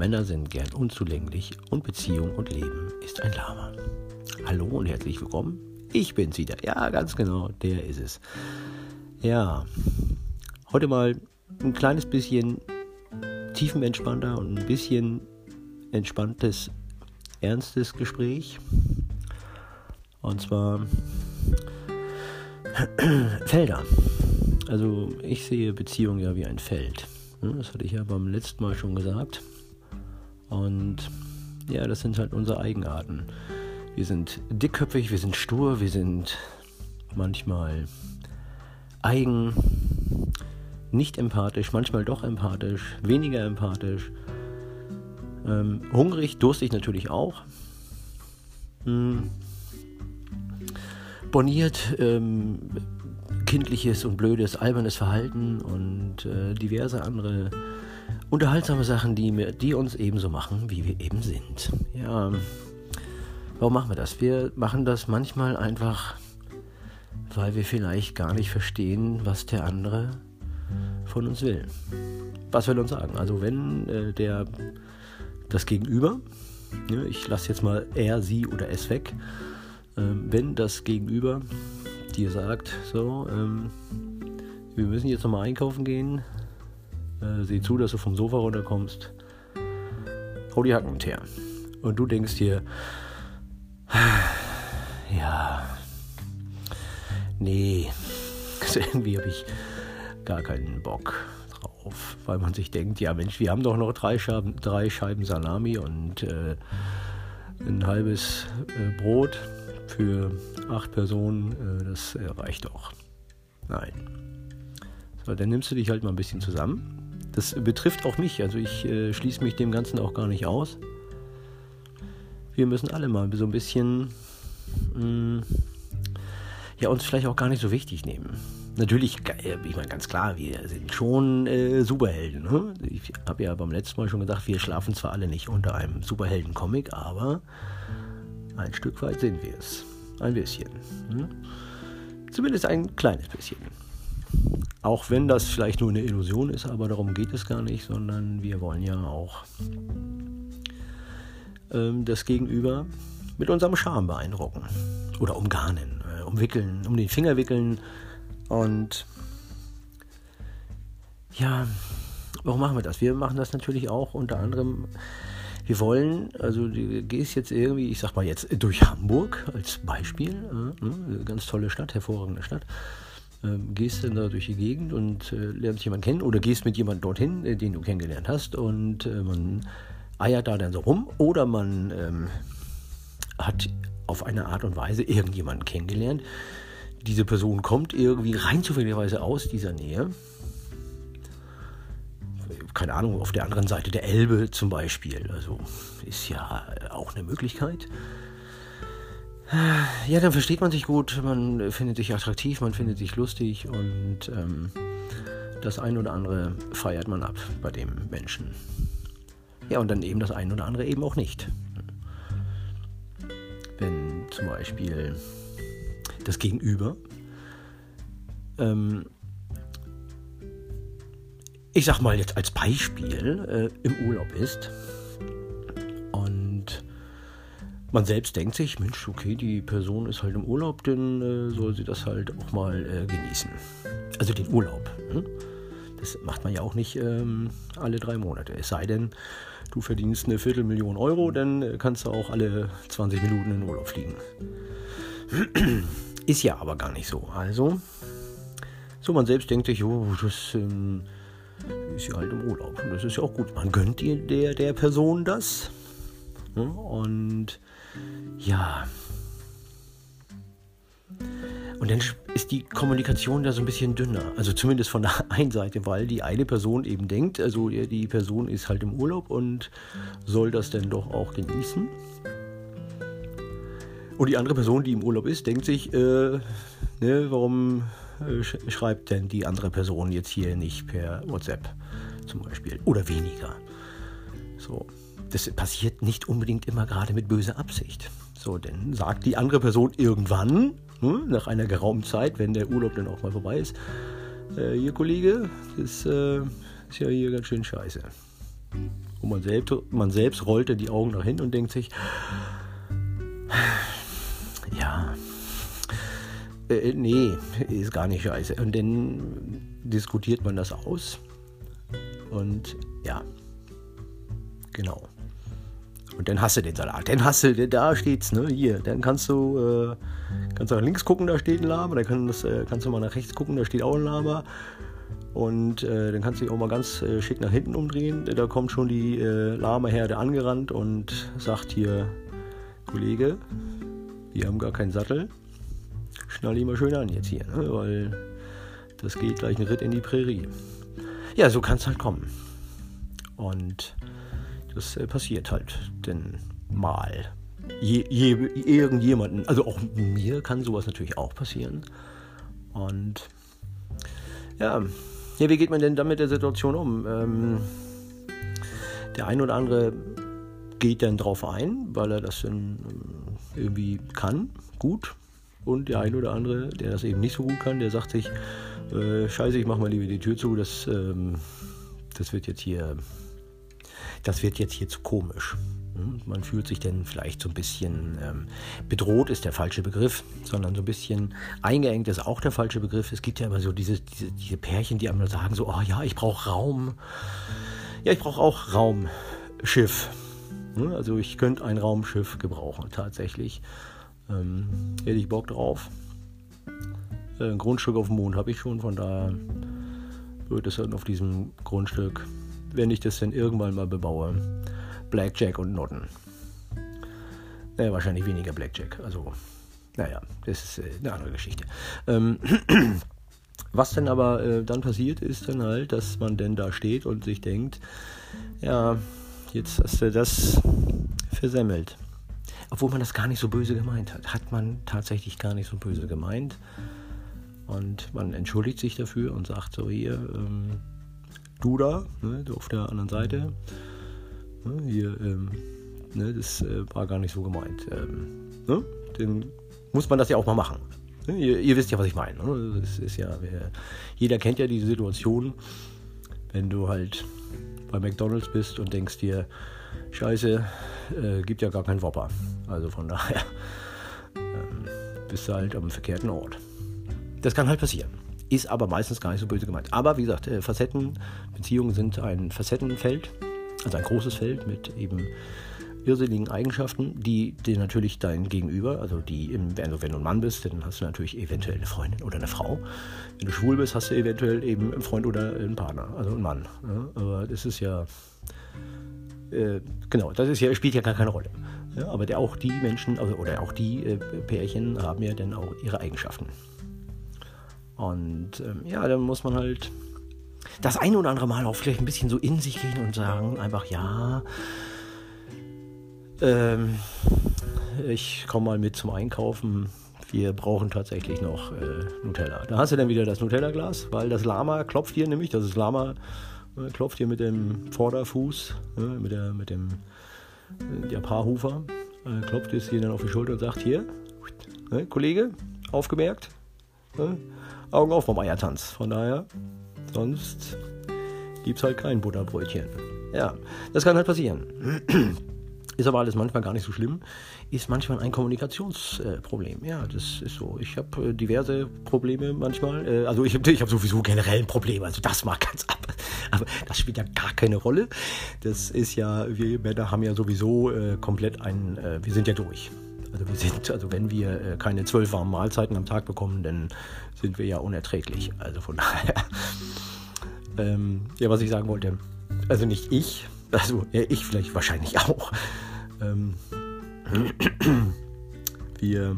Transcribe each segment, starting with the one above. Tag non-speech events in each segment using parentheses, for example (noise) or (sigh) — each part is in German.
Männer sind gern unzulänglich und Beziehung und Leben ist ein Lama. Hallo und herzlich willkommen. Ich bin's wieder. Ja, ganz genau, der ist es. Ja, heute mal ein kleines bisschen tiefenentspannter und ein bisschen entspanntes, ernstes Gespräch. Und zwar (clears throat) Felder. Also ich sehe Beziehung ja wie ein Feld. Das hatte ich ja beim letzten Mal schon gesagt. Und ja, das sind halt unsere Eigenarten. Wir sind dickköpfig, wir sind stur, wir sind manchmal eigen, nicht empathisch, manchmal doch empathisch, weniger empathisch. Ähm, hungrig, durstig natürlich auch. Hm. Boniert, ähm, kindliches und blödes, albernes Verhalten und äh, diverse andere unterhaltsame Sachen, die, mir, die uns ebenso machen, wie wir eben sind. Ja, warum machen wir das? Wir machen das manchmal einfach, weil wir vielleicht gar nicht verstehen, was der andere von uns will. Was will uns sagen? Also wenn äh, der das Gegenüber, ja, ich lasse jetzt mal er, sie oder es weg, äh, wenn das Gegenüber dir sagt, so, ähm, wir müssen jetzt nochmal einkaufen gehen, äh, sieh zu, dass du vom Sofa runterkommst, hau die Hacken her. Und du denkst dir, (sighs) ja, nee, (laughs) irgendwie habe ich gar keinen Bock drauf, weil man sich denkt, ja Mensch, wir haben doch noch drei Scheiben, drei Scheiben Salami und äh, ein halbes äh, Brot für acht Personen, äh, das äh, reicht doch. Nein. So, dann nimmst du dich halt mal ein bisschen zusammen. Das betrifft auch mich, also ich äh, schließe mich dem Ganzen auch gar nicht aus. Wir müssen alle mal so ein bisschen mh, mm, ja, uns vielleicht auch gar nicht so wichtig nehmen. Natürlich, äh, ich meine ganz klar, wir sind schon äh, Superhelden. Ne? Ich habe ja beim letzten Mal schon gesagt, wir schlafen zwar alle nicht unter einem Superhelden-Comic, aber ein Stück weit sind wir es. Ein bisschen. Hm? Zumindest ein kleines bisschen. Auch wenn das vielleicht nur eine Illusion ist, aber darum geht es gar nicht, sondern wir wollen ja auch ähm, das Gegenüber mit unserem Charme beeindrucken. Oder umgarnen, äh, umwickeln, um den Finger wickeln. Und ja, warum machen wir das? Wir machen das natürlich auch unter anderem wir wollen, also du gehst jetzt irgendwie, ich sag mal jetzt durch Hamburg als Beispiel, äh, ne, ganz tolle Stadt, hervorragende Stadt. Ähm, gehst dann da durch die Gegend und äh, lernst jemanden kennen oder gehst mit jemandem dorthin, äh, den du kennengelernt hast und äh, man eiert da dann so rum oder man ähm, hat auf eine Art und Weise irgendjemanden kennengelernt. Diese Person kommt irgendwie rein zufälligerweise aus dieser Nähe keine Ahnung, auf der anderen Seite der Elbe zum Beispiel. Also ist ja auch eine Möglichkeit. Ja, dann versteht man sich gut, man findet sich attraktiv, man findet sich lustig und ähm, das ein oder andere feiert man ab bei dem Menschen. Ja, und dann eben das ein oder andere eben auch nicht. Wenn zum Beispiel das Gegenüber ähm, ich sag mal jetzt als Beispiel, äh, im Urlaub ist man selbst denkt sich, Mensch, okay, die Person ist halt im Urlaub, dann äh, soll sie das halt auch mal äh, genießen. Also den Urlaub. Hm? Das macht man ja auch nicht ähm, alle drei Monate. Es sei denn, du verdienst eine Viertelmillion Euro, dann äh, kannst du auch alle 20 Minuten in den Urlaub fliegen. (clears throat) Ist ja aber gar nicht so. Also, so man selbst denkt sich, oh, das ähm, ist ja halt im Urlaub. Und das ist ja auch gut. Man gönnt dir der, der Person das. Und ja. Und dann ist die Kommunikation da so ein bisschen dünner. Also zumindest von der (laughs) einen Seite, weil die eine Person eben denkt, also die Person ist halt im Urlaub und soll das dann doch auch genießen. Und die andere Person, die im Urlaub ist, denkt sich, äh, ne, warum äh, schreibt denn die andere Person jetzt hier nicht per WhatsApp zum Beispiel oder weniger. So, das passiert nicht unbedingt immer gerade mit böser Absicht. So, denn sagt die andere Person irgendwann, ne, nach einer geraumen Zeit, wenn der Urlaub dann auch mal vorbei ist, äh, hier Kollege, das äh, ist ja hier ganz schön scheiße. Und man selbst, man selbst rollte die Augen nach hinten und denkt sich, ja, äh, nee, ist gar nicht scheiße. Und dann diskutiert man das aus. Und ja, genau. Und dann hast du den Salat. Dann hast du, da steht's, ne? Hier. Dann kannst du, äh, kannst du nach links gucken, da steht ein Lama. Dann kannst, äh, kannst du mal nach rechts gucken, da steht auch ein Lama. Und äh, dann kannst du dich auch mal ganz äh, schick nach hinten umdrehen. Da kommt schon die äh, Lama-Herde angerannt und sagt hier, Kollege, wir haben gar keinen Sattel. Schnall ihn mal schön an jetzt hier, ne? weil das geht gleich ein Ritt in die Prärie. Ja, so kann es halt kommen. Und das äh, passiert halt denn mal. Je, je, irgendjemanden, also auch mir kann sowas natürlich auch passieren. Und ja, ja, wie geht man denn dann mit der Situation um? Ähm, der ein oder andere geht dann drauf ein, weil er das dann äh, irgendwie kann, gut. Und der ein oder andere, der das eben nicht so gut kann, der sagt sich, äh, scheiße, ich mach mal lieber die Tür zu, das, ähm, das wird jetzt hier, das wird jetzt hier zu komisch. Hm? Man fühlt sich dann vielleicht so ein bisschen ähm, bedroht, ist der falsche Begriff, sondern so ein bisschen eingeengt ist auch der falsche Begriff. Es gibt ja immer so diese, diese, diese Pärchen, die einmal sagen so, oh ja, ich brauche Raum. Ja, ich brauche auch Raumschiff. Hm? Also ich könnte ein Raumschiff gebrauchen, tatsächlich. Ähm, hätte ich Bock drauf. Äh, ein Grundstück auf dem Mond habe ich schon, von daher wird es dann auf diesem Grundstück, wenn ich das denn irgendwann mal bebaue, Blackjack und Noten. Naja, wahrscheinlich weniger Blackjack. Also, naja, das ist äh, eine andere Geschichte. Ähm, (clears throat) was dann aber äh, dann passiert, ist dann halt, dass man denn da steht und sich denkt, ja, jetzt hast du das versemmelt. Obwohl man das gar nicht so böse gemeint hat. Hat man tatsächlich gar nicht so böse gemeint. Und man entschuldigt sich dafür und sagt so, hier, ähm, du da, ne, auf der anderen Seite, Ne, hier, ähm, ne, das äh, war gar nicht so gemeint. Ähm, ne? Dann muss man das ja auch mal machen. Ne? Ihr, ihr, wisst ja, was ich meine. Ne? Das ist ja, jeder kennt ja diese Situation, wenn du halt bei McDonalds bist und denkst dir, Scheiße, äh, gibt ja gar keinen Whopper. Also von daher ähm, bist du halt am verkehrten Ort. Das kann halt passieren. Ist aber meistens gar nicht so böse gemeint. Aber wie gesagt, äh, Facetten, Beziehungen sind ein Facettenfeld. Also ein großes Feld mit eben irrsinnigen Eigenschaften, die dir natürlich dein Gegenüber, also die, im, also wenn du ein Mann bist, dann hast du natürlich eventuell eine Freundin oder eine Frau. Wenn du schwul bist, hast du eventuell eben einen Freund oder einen Partner, also einen Mann. Ja? Aber das ist ja, äh, genau, das ist ja, spielt ja gar keine Rolle. Ja? Aber der, auch die Menschen, also, oder auch die äh, Pärchen haben ja dann auch ihre Eigenschaften. Und ähm, ja, dann muss man halt das ein oder andere Mal auch vielleicht ein bisschen so in sich gehen und sagen einfach, ja, ähm, ich komme mal mit zum Einkaufen. Wir brauchen tatsächlich noch äh, Nutella. Da hast du dann wieder das Nutella-Glas, weil das Lama klopft hier nämlich, das ist Lama, äh, klopft hier mit dem Vorderfuß, äh, mit, der, mit dem äh, der Paarhufer, äh, klopft es hier dann auf die Schulter und sagt, hier, äh, Kollege, aufgemerkt, Augen auf vom Eiertanz. Von daher Sonst gibt es halt kein Butterbrötchen. Ja, das kann halt passieren. (clears throat) Ist aber alles manchmal gar nicht so schlimm. Ist manchmal ein Kommunikationsproblem. Äh, ja, das ist so. Ich habe äh, diverse Probleme manchmal. Äh, also ich habe ich hab sowieso generell ein Problem. Also das mag ganz ab. Aber das spielt ja gar keine Rolle. Das ist ja, wir Männer haben ja sowieso äh, komplett ein, äh, wir sind ja durch. Also wir sind, also wenn wir äh, keine zwölf warmen Mahlzeiten am Tag bekommen, dann sind wir ja unerträglich. Also von (laughs) daher. Ähm, ja, was ich sagen wollte. Also nicht ich, also ja, ich vielleicht wahrscheinlich auch. Ähm, (clears throat) wir,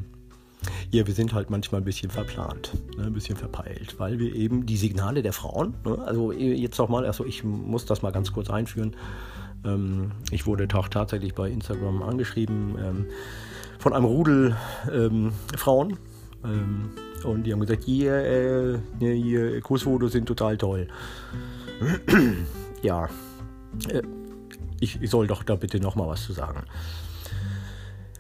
ja, wir sind halt manchmal ein bisschen verplant, ne, ein bisschen verpeilt, weil wir eben die Signale der Frauen, ne, also jetzt nochmal, also ich muss das mal ganz kurz einführen. Ähm, ich wurde auch tatsächlich bei Instagram angeschrieben ähm, von einem Rudel ähm, Frauen. Ähm, und die haben gesagt, hier, äh, hier Kussfotos sind total toll. (clears throat) ja, äh, ich, ich, soll doch da bitte noch mal was zu sagen.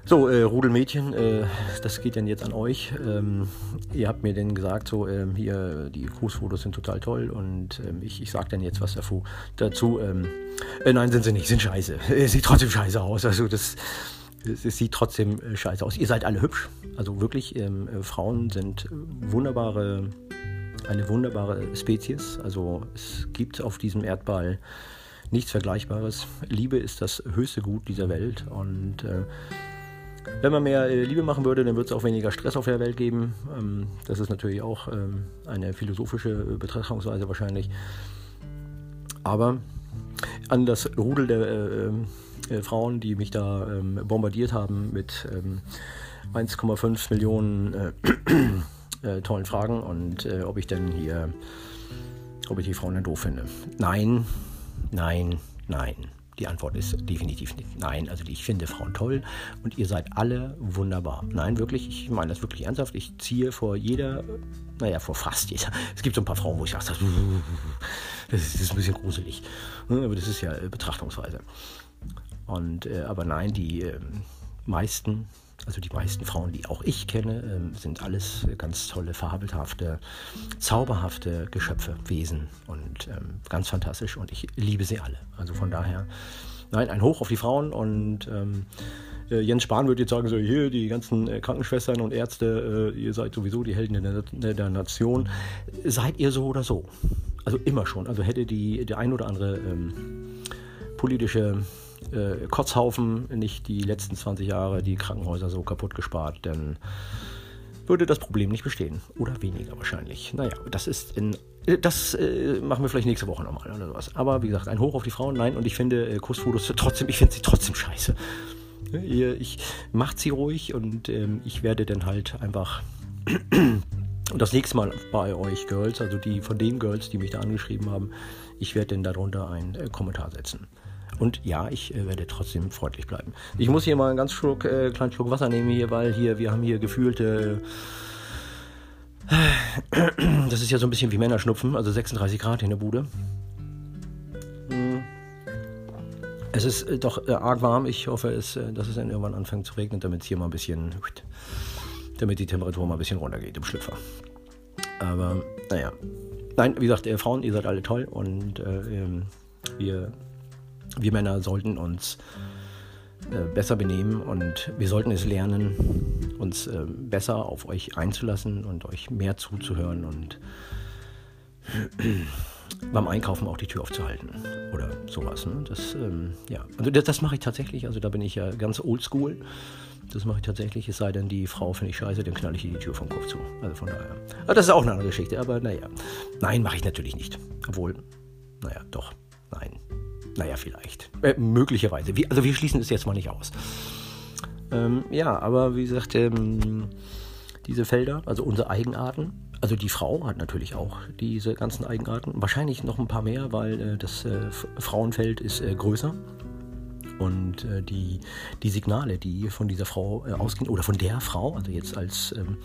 So, äh, Rudelmädchen, äh, das geht dann jetzt an euch. Ähm, ihr habt mir denn gesagt, so, ähm, hier, die Grußfotos sind total toll und ähm, ich, ich sag dann jetzt was dazu. dazu ähm, äh, nein, sind sie nicht, sind scheiße. (laughs) sieht trotzdem scheiße aus. Also, das, es sieht trotzdem äh, scheiße aus. Ihr seid alle hübsch. Also wirklich, ähm, äh, Frauen sind wunderbare, eine wunderbare Spezies. Also, es gibt auf diesem Erdball nichts Vergleichbares. Liebe ist das höchste Gut dieser Welt und äh, wenn man mehr äh, Liebe machen würde, dann würde es auch weniger Stress auf der Welt geben. Ähm, das ist natürlich auch ähm, eine philosophische Betrachtungsweise wahrscheinlich. Aber an das Rudel der äh, äh, Frauen, die mich da ähm, bombardiert haben mit 1,5 ähm, Millionen äh, (clears throat) äh, tollen Fragen und ob ich denn hier, ob ich die Frauen dann doof finde. Nein, nein, nein. Die Antwort ist definitiv nicht nein. Also ich finde Frauen toll und ihr seid alle wunderbar. Nein, wirklich, ich meine das wirklich ernsthaft. Ich ziehe vor jeder, naja, vor fast jeder. Es gibt so ein paar Frauen, wo ich sage, das ist, das ist ein bisschen gruselig. Aber das ist ja Betrachtungsweise. Und, äh, aber nein, die äh, meisten also die meisten Frauen, die auch ich kenne, ähm, sind alles ganz tolle, fabelhafte, zauberhafte Geschöpfe, Wesen und ähm, ganz fantastisch und ich liebe sie alle. Also von daher, nein, ein Hoch auf die Frauen und ähm, äh, Jens Spahn würde jetzt sagen, so hier, die ganzen äh, Krankenschwestern und Ärzte, äh, ihr seid sowieso die Helden der, der, Nation. Seid ihr so oder so? Also immer schon. Also hätte die, der ein oder andere ähm, politische äh, Kotzhaufen nicht die letzten 20 Jahre die Krankenhäuser so kaputt gespart, dann würde das Problem nicht bestehen. Oder weniger wahrscheinlich. Naja, das ist in. Äh, das äh, machen wir vielleicht nächste Woche nochmal oder sowas. Aber wie gesagt, ein Hoch auf die Frauen. Nein, und ich finde äh, Kussfotos trotzdem, ich finde sie trotzdem scheiße. Ich macht sie ruhig und ähm, ich werde dann halt einfach. (clears throat) Das nächste Mal bei euch Girls, also die von den Girls, die mich da angeschrieben haben, ich werde dann darunter einen äh, Kommentar setzen. Und ja, ich äh, werde trotzdem freundlich bleiben. Ich muss hier mal einen ganz Schluck, äh, kleinen Schluck Wasser nehmen hier, weil hier, wir haben hier gefühlte. Äh, das ist ja so ein bisschen wie Männerschnupfen, also 36 Grad in der Bude. Hm. Es ist äh, doch äh, arg warm. Ich hoffe, es, äh, dass es dann irgendwann anfängt zu regnen, damit es hier mal ein bisschen. damit die Temperatur mal ein bisschen runtergeht im Schlüpfer. Aber naja. Nein, wie gesagt, Frauen, ihr seid alle toll und ähm, wir wir Männer sollten uns äh, besser benehmen und wir sollten es lernen, uns äh, besser auf euch einzulassen und euch mehr zuzuhören und beim Einkaufen auch die Tür aufzuhalten oder sowas. Ne? Das, ähm, ja. also das, das mache ich tatsächlich. Also da bin ich ja ganz oldschool. Das mache ich tatsächlich. Es sei denn, die Frau finde ich scheiße, dann knall ich ihr die Tür vom Kopf zu. Also von daher. Aber das ist auch eine andere Geschichte. Aber naja. Nein, mache ich natürlich nicht. Obwohl, naja, doch. Nein. Naja, vielleicht. Äh, möglicherweise. Wir, also wir schließen es jetzt mal nicht aus. Ähm, ja, aber wie gesagt, ähm, diese Felder, also unsere Eigenarten, also die Frau hat natürlich auch diese ganzen Eigenarten. Wahrscheinlich noch ein paar mehr, weil äh, das äh, Frauenfeld ist äh, größer. Und äh, die, die Signale, die von dieser Frau äh, ausgehen, oder von der Frau, also jetzt als ähm,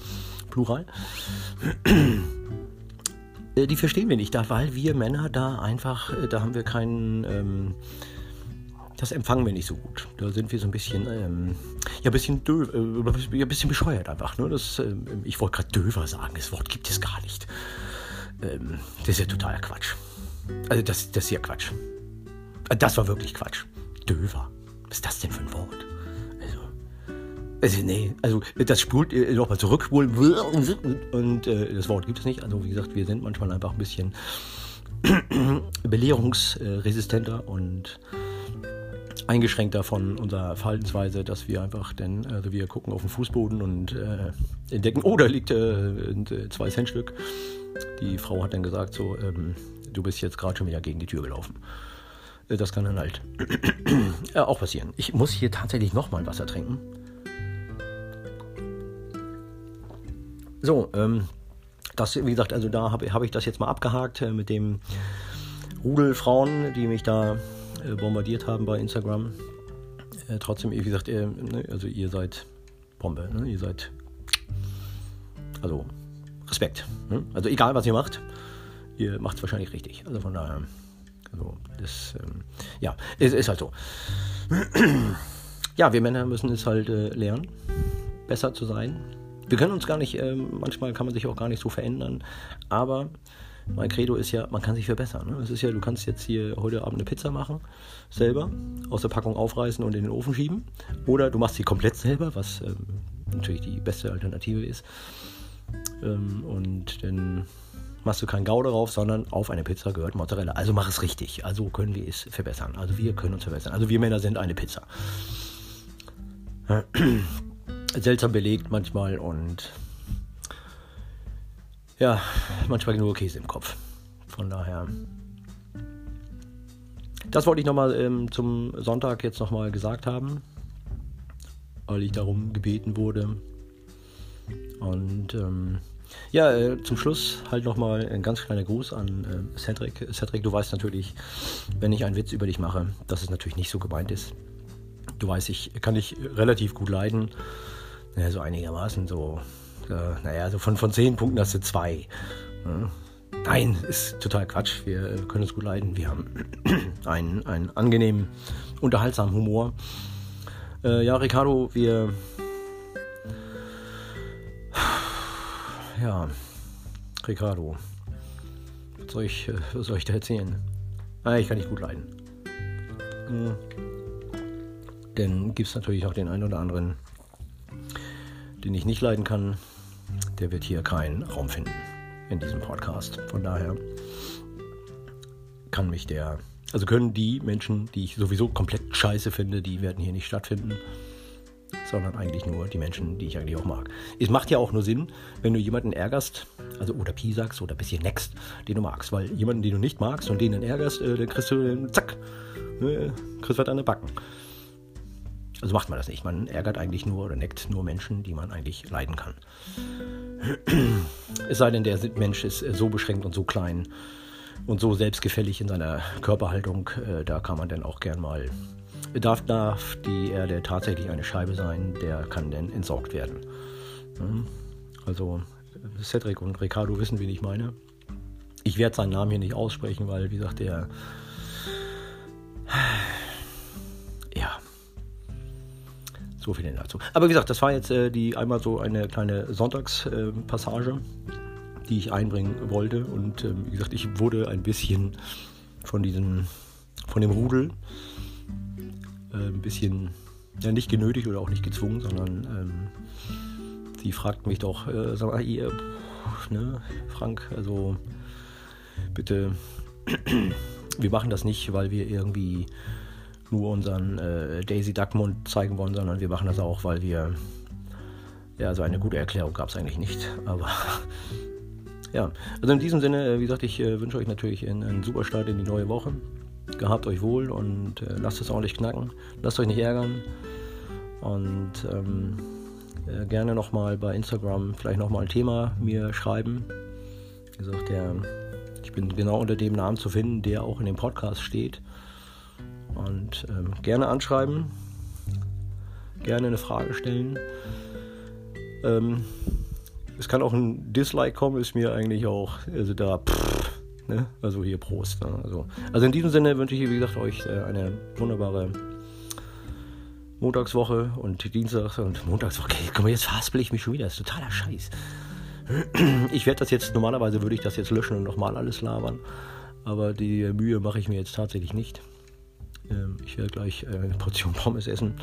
Plural, die verstehen wir nicht, da, weil wir Männer da einfach, äh, da haben wir keinen, ähm, das empfangen wir nicht so gut. Da sind wir so ein bisschen, ähm, ja, ein bisschen döv, äh, ein bisschen bescheuert einfach. Ne? Das, äh, ich wollte gerade döver sagen, das Wort gibt es gar nicht. Ähm, das ist ja totaler Quatsch. Also das, das ist ja Quatsch. Äh, das war wirklich Quatsch. Döver. Was ist das denn für ein Wort? Also, nee, also das spult äh, nochmal zurückspulen und äh, das Wort gibt es nicht. Also wie gesagt, wir sind manchmal einfach ein bisschen (clears throat) belehrungsresistenter und eingeschränkter von unserer Verhaltensweise, dass wir einfach denn, also wir gucken auf den Fußboden und äh, entdecken, oh, da liegt äh, äh zwei Centstück. Die Frau hat dann gesagt, so, ähm, du bist jetzt gerade schon wieder gegen die Tür gelaufen. Äh, das kann dann halt (clears throat) auch passieren. Ich muss hier tatsächlich nochmal Wasser trinken. So, ähm, das, wie gesagt, also da habe hab ich das jetzt mal abgehakt äh, mit dem Rudel Frauen, die mich da äh, bombardiert haben bei Instagram. Äh, trotzdem, wie gesagt, äh, ne, also ihr seid Bombe, ne? ihr seid, also Respekt. Ne? Also egal, was ihr macht, ihr macht es wahrscheinlich richtig. Also von daher, also das, ähm, ja, es ist halt so. (clears throat) ja, wir Männer müssen es halt äh, lernen, besser zu sein. Wir können uns gar nicht, äh, manchmal kann man sich auch gar nicht so verändern, aber mein Credo ist ja, man kann sich verbessern. Ne? Es ist ja, du kannst jetzt hier heute Abend eine Pizza machen, selber, aus der Packung aufreißen und in den Ofen schieben. Oder du machst sie komplett selber, was ähm, natürlich die beste Alternative ist. Ähm, und dann machst du kein Gau darauf, sondern auf eine Pizza gehört Mozzarella. Also mach es richtig. Also können wir es verbessern. Also wir können uns verbessern. Also wir Männer sind eine Pizza. Seltsam belegt manchmal und ja, manchmal nur Käse im Kopf. Von daher. Das wollte ich nochmal ähm, zum Sonntag jetzt nochmal gesagt haben, weil ich darum gebeten wurde. Und ähm, ja, äh, zum Schluss halt nochmal ein ganz kleiner Gruß an äh, Cedric. Cedric, du weißt natürlich, wenn ich einen Witz über dich mache, dass es natürlich nicht so gemeint ist. Du weißt, ich kann dich relativ gut leiden. Ja, so einigermaßen so äh, naja, so von, von zehn Punkten hast du zwei. Ja. Nein, ist total Quatsch. Wir können es gut leiden. Wir haben (clears throat) einen, einen angenehmen, unterhaltsamen Humor. Äh, ja, Ricardo, wir. Ja, Ricardo. Was soll ich, was soll ich da erzählen? Ah, ich kann nicht gut leiden. Mhm. Denn gibt es natürlich auch den einen oder anderen, den ich nicht leiden kann der wird hier keinen Raum finden in diesem Podcast. Von daher kann mich der, also können die Menschen, die ich sowieso komplett scheiße finde, die werden hier nicht stattfinden, sondern eigentlich nur die Menschen, die ich eigentlich auch mag. Es macht ja auch nur Sinn, wenn du jemanden ärgerst, also oder Pi sagst oder ein bisschen next, den du magst, weil jemanden, den du nicht magst und den dann ärgerst, äh, dann kriegst du, äh, zack, äh, kriegst was an den Backen. Also macht man das nicht. Man ärgert eigentlich nur oder neckt nur Menschen, die man eigentlich leiden kann. (clears throat) Es sei denn, der Mensch ist äh, so beschränkt und so klein und so selbstgefällig in seiner Körperhaltung, äh, da kann man dann auch gern mal, darf, darf die Erde tatsächlich eine Scheibe sein, der kann dann entsorgt werden. Also Cedric und Ricardo wissen, wen ich meine. Ich werde seinen Namen hier nicht aussprechen, weil, wie gesagt, der So viel dazu. Aber wie gesagt, das war jetzt äh, die einmal so eine kleine Sonntagspassage, die ich einbringen wollte. Und äh, wie gesagt, ich wurde ein bisschen von diesem, von dem Rudel äh, ein bisschen, ja nicht genötigt oder auch nicht gezwungen, sondern ähm, sie fragten mich doch, äh, sag mal, ihr, ne, Frank, also bitte, (clears throat) wir machen das nicht, weil wir irgendwie nur unseren äh, Daisy Duckmund zeigen wollen, sondern wir machen das auch, weil wir. Ja, so eine gute Erklärung gab es eigentlich nicht. Aber (laughs) ja, also in diesem Sinne, äh, wie gesagt, ich äh, wünsche euch natürlich einen, einen, super Start in die neue Woche. Gehabt euch wohl und äh, lasst es ordentlich knacken. Lasst euch nicht ärgern. Und ähm, äh, gerne nochmal bei Instagram vielleicht nochmal ein Thema mir schreiben. Wie gesagt, der, ich bin genau unter dem Namen zu finden, der auch in dem Podcast steht. Und ähm, gerne anschreiben, gerne eine Frage stellen. Ähm, es kann auch ein Dislike kommen, ist mir eigentlich auch, also da, pff, ne? also hier Prost. Ne? Also, also in diesem Sinne wünsche ich, wie gesagt, euch äh, eine wunderbare Montagswoche und Dienstag und Montagswoche. Okay, komm, jetzt verhaspel ich mich schon wieder, das ist totaler Scheiß. Ich werde das jetzt, normalerweise würde ich das jetzt löschen und nochmal alles labern, aber die Mühe mache ich mir jetzt tatsächlich nicht. Ähm, ich werde gleich äh, eine Portion Pommes essen.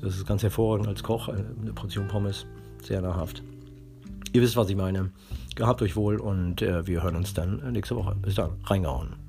Das ist ganz hervorragend als Koch. Äh, eine Portion Pommes, sehr nahrhaft. Ihr wisst, was ich meine. Gehabt euch wohl und äh, wir hören uns dann nächste Woche. Bis dann, reingehauen.